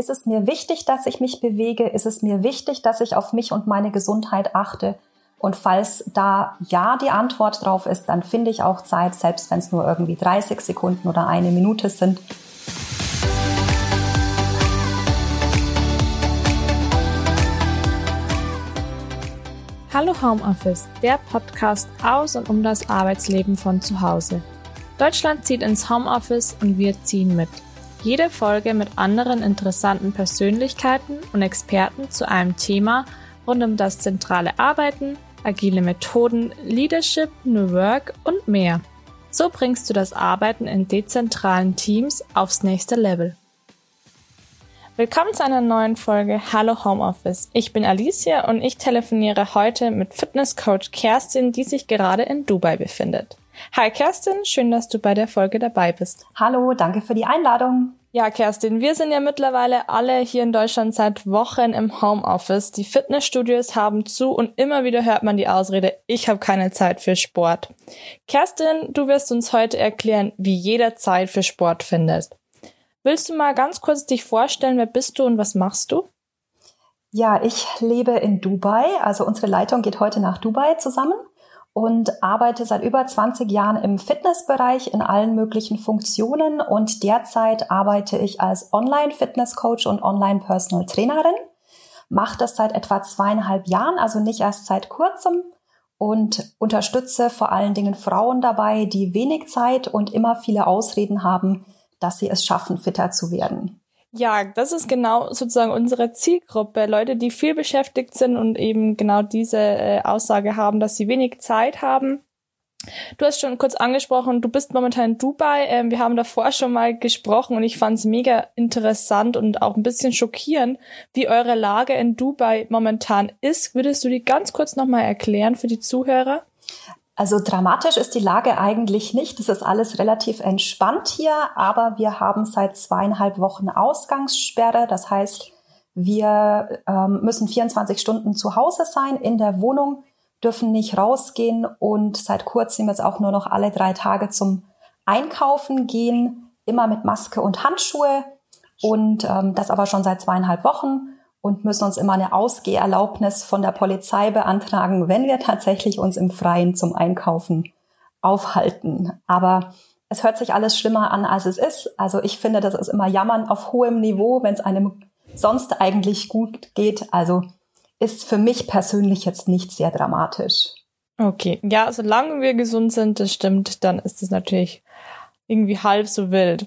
Ist es mir wichtig, dass ich mich bewege? Ist es mir wichtig, dass ich auf mich und meine Gesundheit achte? Und falls da ja die Antwort drauf ist, dann finde ich auch Zeit, selbst wenn es nur irgendwie 30 Sekunden oder eine Minute sind. Hallo Homeoffice, der Podcast aus und um das Arbeitsleben von zu Hause. Deutschland zieht ins Homeoffice und wir ziehen mit. Jede Folge mit anderen interessanten Persönlichkeiten und Experten zu einem Thema rund um das zentrale Arbeiten, agile Methoden, Leadership, New Work und mehr. So bringst du das Arbeiten in dezentralen Teams aufs nächste Level. Willkommen zu einer neuen Folge Hallo Homeoffice. Ich bin Alicia und ich telefoniere heute mit Fitnesscoach Kerstin, die sich gerade in Dubai befindet. Hi Kerstin, schön, dass du bei der Folge dabei bist. Hallo, danke für die Einladung. Ja, Kerstin, wir sind ja mittlerweile alle hier in Deutschland seit Wochen im Homeoffice. Die Fitnessstudios haben zu und immer wieder hört man die Ausrede, ich habe keine Zeit für Sport. Kerstin, du wirst uns heute erklären, wie jeder Zeit für Sport findet. Willst du mal ganz kurz dich vorstellen, wer bist du und was machst du? Ja, ich lebe in Dubai. Also unsere Leitung geht heute nach Dubai zusammen und arbeite seit über 20 Jahren im Fitnessbereich in allen möglichen Funktionen und derzeit arbeite ich als Online-Fitness-Coach und Online-Personal-Trainerin. Mache das seit etwa zweieinhalb Jahren, also nicht erst seit kurzem und unterstütze vor allen Dingen Frauen dabei, die wenig Zeit und immer viele Ausreden haben, dass sie es schaffen, fitter zu werden. Ja, das ist genau sozusagen unsere Zielgruppe. Leute, die viel beschäftigt sind und eben genau diese äh, Aussage haben, dass sie wenig Zeit haben. Du hast schon kurz angesprochen, du bist momentan in Dubai. Ähm, wir haben davor schon mal gesprochen und ich fand es mega interessant und auch ein bisschen schockierend, wie eure Lage in Dubai momentan ist. Würdest du die ganz kurz nochmal erklären für die Zuhörer? Also dramatisch ist die Lage eigentlich nicht. Es ist alles relativ entspannt hier, aber wir haben seit zweieinhalb Wochen Ausgangssperre. Das heißt, wir ähm, müssen 24 Stunden zu Hause sein in der Wohnung, dürfen nicht rausgehen und seit kurzem jetzt auch nur noch alle drei Tage zum Einkaufen gehen, immer mit Maske und Handschuhe und ähm, das aber schon seit zweieinhalb Wochen und müssen uns immer eine Ausgeherlaubnis von der Polizei beantragen, wenn wir tatsächlich uns im Freien zum Einkaufen aufhalten. Aber es hört sich alles schlimmer an, als es ist. Also ich finde, das ist immer Jammern auf hohem Niveau, wenn es einem sonst eigentlich gut geht. Also ist für mich persönlich jetzt nicht sehr dramatisch. Okay, ja, solange wir gesund sind, das stimmt, dann ist es natürlich irgendwie halb so wild.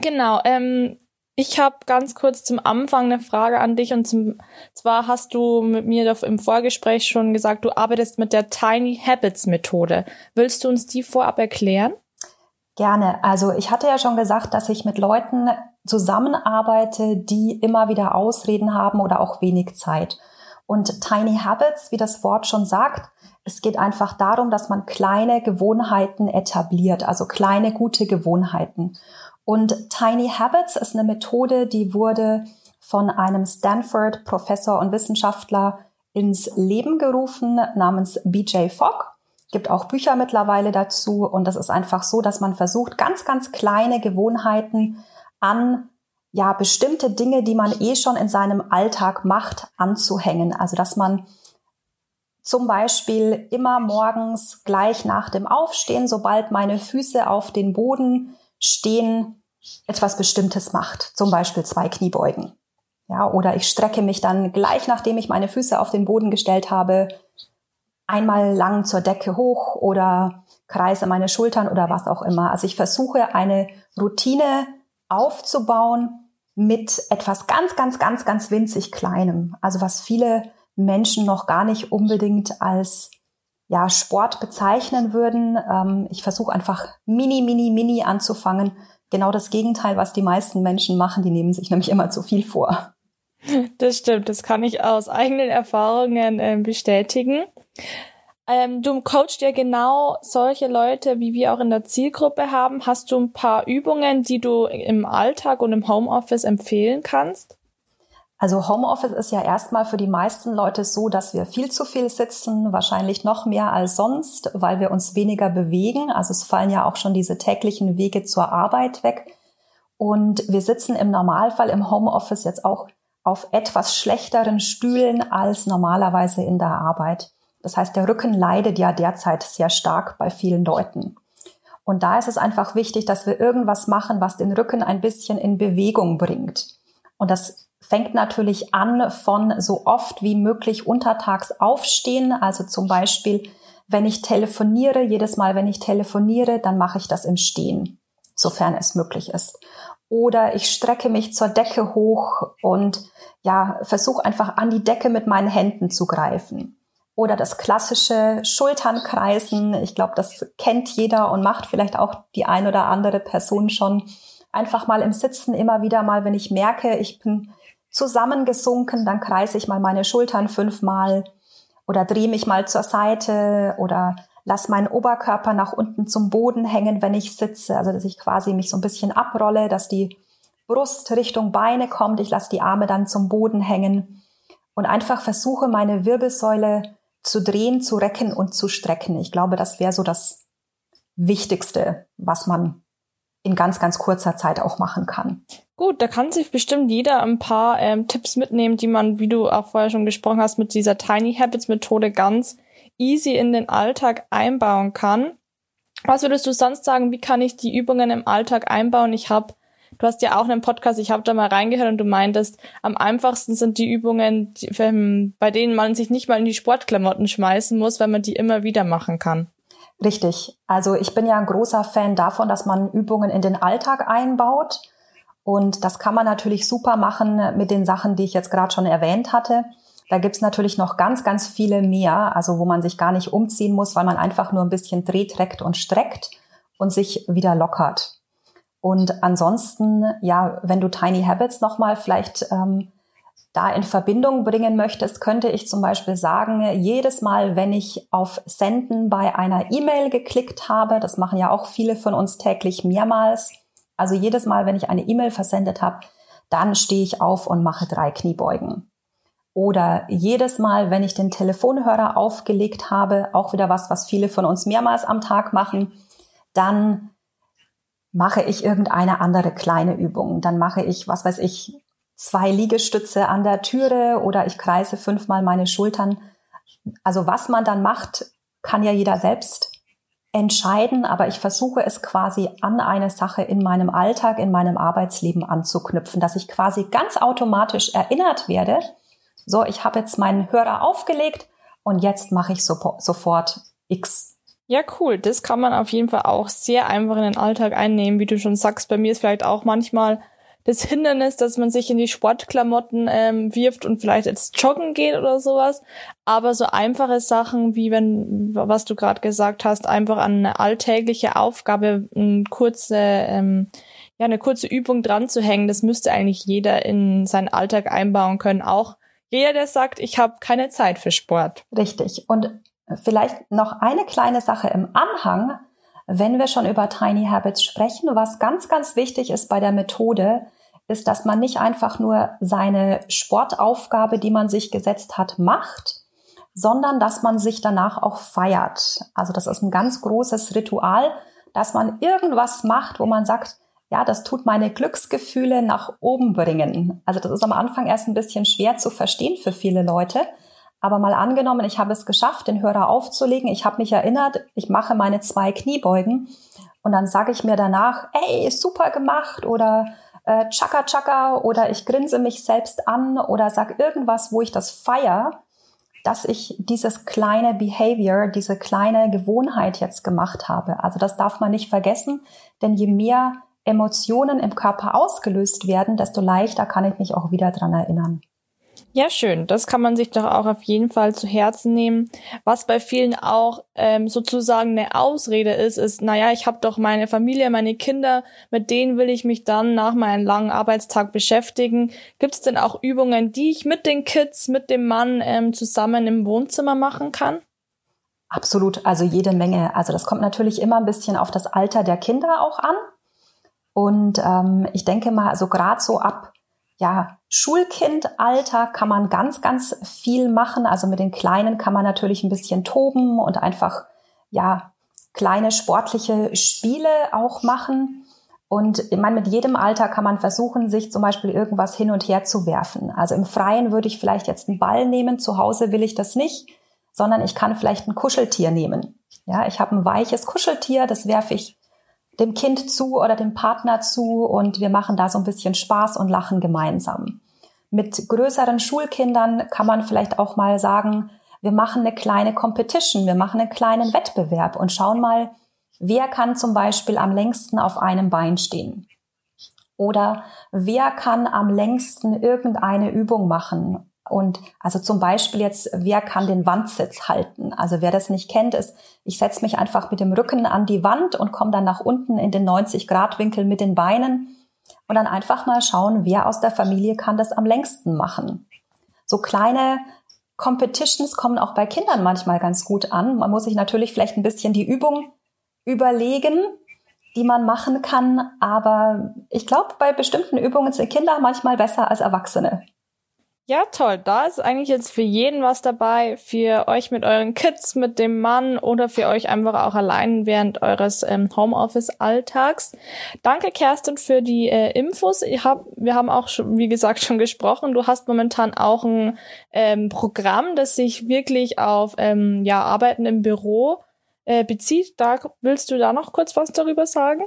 Genau, ähm, ich habe ganz kurz zum Anfang eine Frage an dich und zum, zwar hast du mit mir im Vorgespräch schon gesagt, du arbeitest mit der Tiny Habits Methode. Willst du uns die vorab erklären? Gerne. Also ich hatte ja schon gesagt, dass ich mit Leuten zusammenarbeite, die immer wieder Ausreden haben oder auch wenig Zeit. Und Tiny Habits, wie das Wort schon sagt, es geht einfach darum, dass man kleine Gewohnheiten etabliert, also kleine gute Gewohnheiten. Und Tiny Habits ist eine Methode, die wurde von einem Stanford-Professor und Wissenschaftler ins Leben gerufen namens BJ Fogg. Gibt auch Bücher mittlerweile dazu und das ist einfach so, dass man versucht, ganz, ganz kleine Gewohnheiten an ja bestimmte Dinge, die man eh schon in seinem Alltag macht, anzuhängen. Also dass man zum Beispiel immer morgens gleich nach dem Aufstehen, sobald meine Füße auf den Boden Stehen etwas Bestimmtes macht, zum Beispiel zwei Kniebeugen. Ja, oder ich strecke mich dann gleich nachdem ich meine Füße auf den Boden gestellt habe, einmal lang zur Decke hoch oder kreise meine Schultern oder was auch immer. Also ich versuche eine Routine aufzubauen mit etwas ganz, ganz, ganz, ganz winzig Kleinem. Also was viele Menschen noch gar nicht unbedingt als ja, Sport bezeichnen würden. Ähm, ich versuche einfach mini, mini, mini anzufangen. Genau das Gegenteil, was die meisten Menschen machen. Die nehmen sich nämlich immer zu viel vor. Das stimmt, das kann ich aus eigenen Erfahrungen äh, bestätigen. Ähm, du coachst ja genau solche Leute, wie wir auch in der Zielgruppe haben. Hast du ein paar Übungen, die du im Alltag und im Homeoffice empfehlen kannst? Also Homeoffice ist ja erstmal für die meisten Leute so, dass wir viel zu viel sitzen, wahrscheinlich noch mehr als sonst, weil wir uns weniger bewegen. Also es fallen ja auch schon diese täglichen Wege zur Arbeit weg. Und wir sitzen im Normalfall im Homeoffice jetzt auch auf etwas schlechteren Stühlen als normalerweise in der Arbeit. Das heißt, der Rücken leidet ja derzeit sehr stark bei vielen Leuten. Und da ist es einfach wichtig, dass wir irgendwas machen, was den Rücken ein bisschen in Bewegung bringt. Und das fängt natürlich an von so oft wie möglich untertags aufstehen. Also zum Beispiel, wenn ich telefoniere, jedes Mal, wenn ich telefoniere, dann mache ich das im Stehen, sofern es möglich ist. Oder ich strecke mich zur Decke hoch und ja, versuche einfach an die Decke mit meinen Händen zu greifen. Oder das klassische Schulternkreisen. Ich glaube, das kennt jeder und macht vielleicht auch die ein oder andere Person schon. Einfach mal im Sitzen immer wieder mal, wenn ich merke, ich bin zusammengesunken, dann kreise ich mal meine Schultern fünfmal oder drehe mich mal zur Seite oder lass meinen Oberkörper nach unten zum Boden hängen, wenn ich sitze. Also dass ich quasi mich so ein bisschen abrolle, dass die Brust Richtung Beine kommt. Ich lasse die Arme dann zum Boden hängen und einfach versuche, meine Wirbelsäule zu drehen, zu recken und zu strecken. Ich glaube, das wäre so das Wichtigste, was man in ganz, ganz kurzer Zeit auch machen kann. Gut, da kann sich bestimmt jeder ein paar ähm, Tipps mitnehmen, die man, wie du auch vorher schon gesprochen hast, mit dieser Tiny Habits Methode ganz easy in den Alltag einbauen kann. Was würdest du sonst sagen, wie kann ich die Übungen im Alltag einbauen? Ich habe Du hast ja auch einen Podcast, ich habe da mal reingehört und du meintest, am einfachsten sind die Übungen, die, bei denen man sich nicht mal in die Sportklamotten schmeißen muss, weil man die immer wieder machen kann. Richtig. Also ich bin ja ein großer Fan davon, dass man Übungen in den Alltag einbaut. Und das kann man natürlich super machen mit den Sachen, die ich jetzt gerade schon erwähnt hatte. Da gibt's natürlich noch ganz, ganz viele mehr, also wo man sich gar nicht umziehen muss, weil man einfach nur ein bisschen dreht, reckt und streckt und sich wieder lockert. Und ansonsten, ja, wenn du Tiny Habits nochmal vielleicht ähm, da in Verbindung bringen möchtest, könnte ich zum Beispiel sagen, jedes Mal, wenn ich auf Senden bei einer E-Mail geklickt habe, das machen ja auch viele von uns täglich mehrmals, also jedes Mal, wenn ich eine E-Mail versendet habe, dann stehe ich auf und mache drei Kniebeugen. Oder jedes Mal, wenn ich den Telefonhörer aufgelegt habe, auch wieder was, was viele von uns mehrmals am Tag machen, dann mache ich irgendeine andere kleine Übung. Dann mache ich, was weiß ich, zwei Liegestütze an der Türe oder ich kreise fünfmal meine Schultern. Also was man dann macht, kann ja jeder selbst entscheiden, aber ich versuche es quasi an eine Sache in meinem Alltag, in meinem Arbeitsleben anzuknüpfen, dass ich quasi ganz automatisch erinnert werde, so, ich habe jetzt meinen Hörer aufgelegt und jetzt mache ich so, sofort X ja, cool. Das kann man auf jeden Fall auch sehr einfach in den Alltag einnehmen. Wie du schon sagst, bei mir ist vielleicht auch manchmal das Hindernis, dass man sich in die Sportklamotten ähm, wirft und vielleicht jetzt joggen geht oder sowas. Aber so einfache Sachen, wie wenn, was du gerade gesagt hast, einfach an eine alltägliche Aufgabe eine kurze, ähm, ja, eine kurze Übung dran zu hängen, das müsste eigentlich jeder in seinen Alltag einbauen können. Auch jeder, der sagt, ich habe keine Zeit für Sport. Richtig. Und Vielleicht noch eine kleine Sache im Anhang, wenn wir schon über Tiny Habits sprechen. Was ganz, ganz wichtig ist bei der Methode, ist, dass man nicht einfach nur seine Sportaufgabe, die man sich gesetzt hat, macht, sondern dass man sich danach auch feiert. Also das ist ein ganz großes Ritual, dass man irgendwas macht, wo man sagt, ja, das tut meine Glücksgefühle nach oben bringen. Also das ist am Anfang erst ein bisschen schwer zu verstehen für viele Leute. Aber mal angenommen, ich habe es geschafft, den Hörer aufzulegen, ich habe mich erinnert, ich mache meine zwei Kniebeugen und dann sage ich mir danach, ey, super gemacht oder äh, Chaka Chaka oder ich grinse mich selbst an oder sag irgendwas, wo ich das feier, dass ich dieses kleine Behavior, diese kleine Gewohnheit jetzt gemacht habe. Also das darf man nicht vergessen, denn je mehr Emotionen im Körper ausgelöst werden, desto leichter kann ich mich auch wieder dran erinnern. Ja, schön. Das kann man sich doch auch auf jeden Fall zu Herzen nehmen. Was bei vielen auch ähm, sozusagen eine Ausrede ist, ist, naja, ich habe doch meine Familie, meine Kinder, mit denen will ich mich dann nach meinem langen Arbeitstag beschäftigen. Gibt es denn auch Übungen, die ich mit den Kids, mit dem Mann ähm, zusammen im Wohnzimmer machen kann? Absolut, also jede Menge. Also das kommt natürlich immer ein bisschen auf das Alter der Kinder auch an. Und ähm, ich denke mal, also gerade so ab ja, Schulkindalter kann man ganz, ganz viel machen. Also mit den Kleinen kann man natürlich ein bisschen toben und einfach, ja, kleine sportliche Spiele auch machen. Und ich meine, mit jedem Alter kann man versuchen, sich zum Beispiel irgendwas hin und her zu werfen. Also im Freien würde ich vielleicht jetzt einen Ball nehmen, zu Hause will ich das nicht, sondern ich kann vielleicht ein Kuscheltier nehmen. Ja, ich habe ein weiches Kuscheltier, das werfe ich dem Kind zu oder dem Partner zu und wir machen da so ein bisschen Spaß und lachen gemeinsam. Mit größeren Schulkindern kann man vielleicht auch mal sagen, wir machen eine kleine Competition, wir machen einen kleinen Wettbewerb und schauen mal, wer kann zum Beispiel am längsten auf einem Bein stehen. Oder wer kann am längsten irgendeine Übung machen und also zum Beispiel jetzt, wer kann den Wandsitz halten? Also wer das nicht kennt, ist, ich setze mich einfach mit dem Rücken an die Wand und komme dann nach unten in den 90-Grad-Winkel mit den Beinen und dann einfach mal schauen, wer aus der Familie kann das am längsten machen. So kleine Competitions kommen auch bei Kindern manchmal ganz gut an. Man muss sich natürlich vielleicht ein bisschen die Übung überlegen, die man machen kann, aber ich glaube, bei bestimmten Übungen sind Kinder manchmal besser als Erwachsene. Ja, toll. Da ist eigentlich jetzt für jeden was dabei. Für euch mit euren Kids, mit dem Mann oder für euch einfach auch allein während eures ähm, Homeoffice-Alltags. Danke, Kerstin, für die äh, Infos. Ich hab, wir haben auch schon, wie gesagt, schon gesprochen. Du hast momentan auch ein ähm, Programm, das sich wirklich auf ähm, ja, Arbeiten im Büro äh, bezieht. Da willst du da noch kurz was darüber sagen?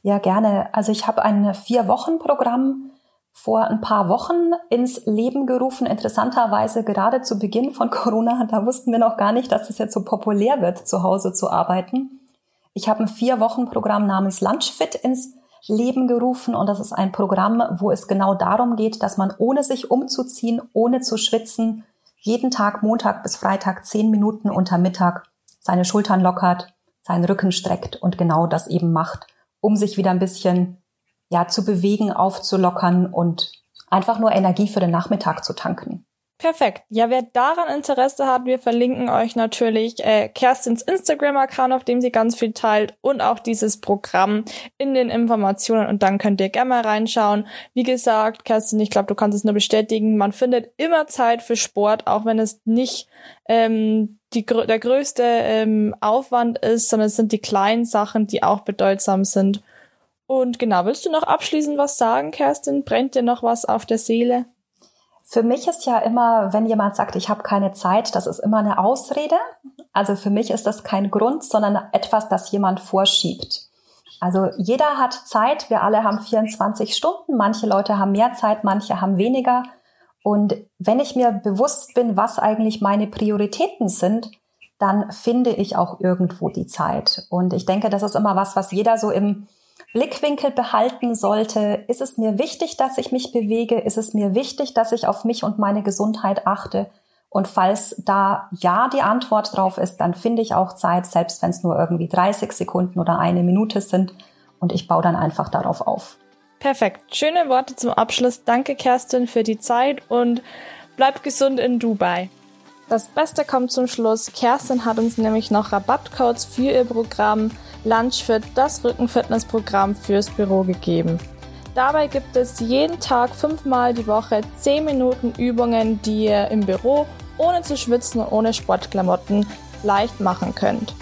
Ja, gerne. Also ich habe ein Vier-Wochen-Programm vor ein paar Wochen ins Leben gerufen. Interessanterweise gerade zu Beginn von Corona, da wussten wir noch gar nicht, dass es jetzt so populär wird, zu Hause zu arbeiten. Ich habe ein Vier-Wochen-Programm namens Lunchfit ins Leben gerufen und das ist ein Programm, wo es genau darum geht, dass man ohne sich umzuziehen, ohne zu schwitzen, jeden Tag Montag bis Freitag zehn Minuten unter Mittag seine Schultern lockert, seinen Rücken streckt und genau das eben macht, um sich wieder ein bisschen ja, zu bewegen, aufzulockern und einfach nur Energie für den Nachmittag zu tanken. Perfekt. Ja, wer daran Interesse hat, wir verlinken euch natürlich äh, Kerstins Instagram-Account, auf dem sie ganz viel teilt und auch dieses Programm in den Informationen und dann könnt ihr gerne mal reinschauen. Wie gesagt, Kerstin, ich glaube, du kannst es nur bestätigen, man findet immer Zeit für Sport, auch wenn es nicht ähm, die, der größte ähm, Aufwand ist, sondern es sind die kleinen Sachen, die auch bedeutsam sind. Und genau, willst du noch abschließend was sagen, Kerstin? Brennt dir noch was auf der Seele? Für mich ist ja immer, wenn jemand sagt, ich habe keine Zeit, das ist immer eine Ausrede. Also für mich ist das kein Grund, sondern etwas, das jemand vorschiebt. Also jeder hat Zeit, wir alle haben 24 Stunden, manche Leute haben mehr Zeit, manche haben weniger. Und wenn ich mir bewusst bin, was eigentlich meine Prioritäten sind, dann finde ich auch irgendwo die Zeit. Und ich denke, das ist immer was, was jeder so im Blickwinkel behalten sollte. Ist es mir wichtig, dass ich mich bewege? Ist es mir wichtig, dass ich auf mich und meine Gesundheit achte? Und falls da ja die Antwort drauf ist, dann finde ich auch Zeit, selbst wenn es nur irgendwie 30 Sekunden oder eine Minute sind. Und ich baue dann einfach darauf auf. Perfekt. Schöne Worte zum Abschluss. Danke, Kerstin, für die Zeit und bleib gesund in Dubai. Das Beste kommt zum Schluss. Kerstin hat uns nämlich noch Rabattcodes für ihr Programm Lunchfit, das Rückenfitnessprogramm fürs Büro gegeben. Dabei gibt es jeden Tag fünfmal die Woche 10 Minuten Übungen, die ihr im Büro ohne zu schwitzen und ohne Sportklamotten leicht machen könnt.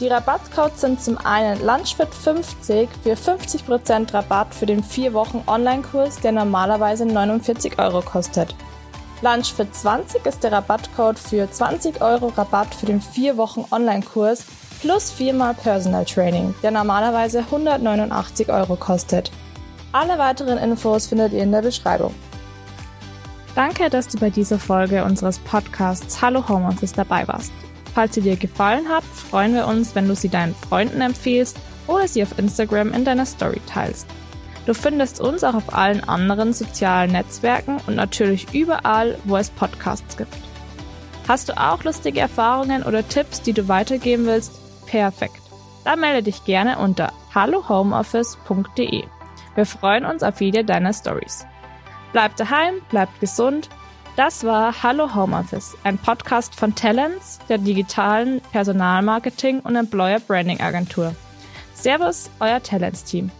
Die Rabattcodes sind zum einen Lunchfit50 für 50% Rabatt für den 4 Wochen Online-Kurs, der normalerweise 49 Euro kostet. Lunchfit20 ist der Rabattcode für 20 Euro Rabatt für den 4 Wochen Online-Kurs plus viermal Personal Training, der normalerweise 189 Euro kostet. Alle weiteren Infos findet ihr in der Beschreibung. Danke, dass du bei dieser Folge unseres Podcasts Hallo Homeoffice dabei warst. Falls sie dir gefallen hat, freuen wir uns, wenn du sie deinen Freunden empfiehlst oder sie auf Instagram in deiner Story teilst. Du findest uns auch auf allen anderen sozialen Netzwerken und natürlich überall, wo es Podcasts gibt. Hast du auch lustige Erfahrungen oder Tipps, die du weitergeben willst? Perfekt. Dann melde dich gerne unter hallohomeoffice.de. Wir freuen uns auf jede deiner Stories. Bleib daheim, bleib gesund. Das war Hallo Homeoffice, ein Podcast von Talents, der digitalen Personalmarketing und Employer Branding Agentur. Servus, euer Talents-Team.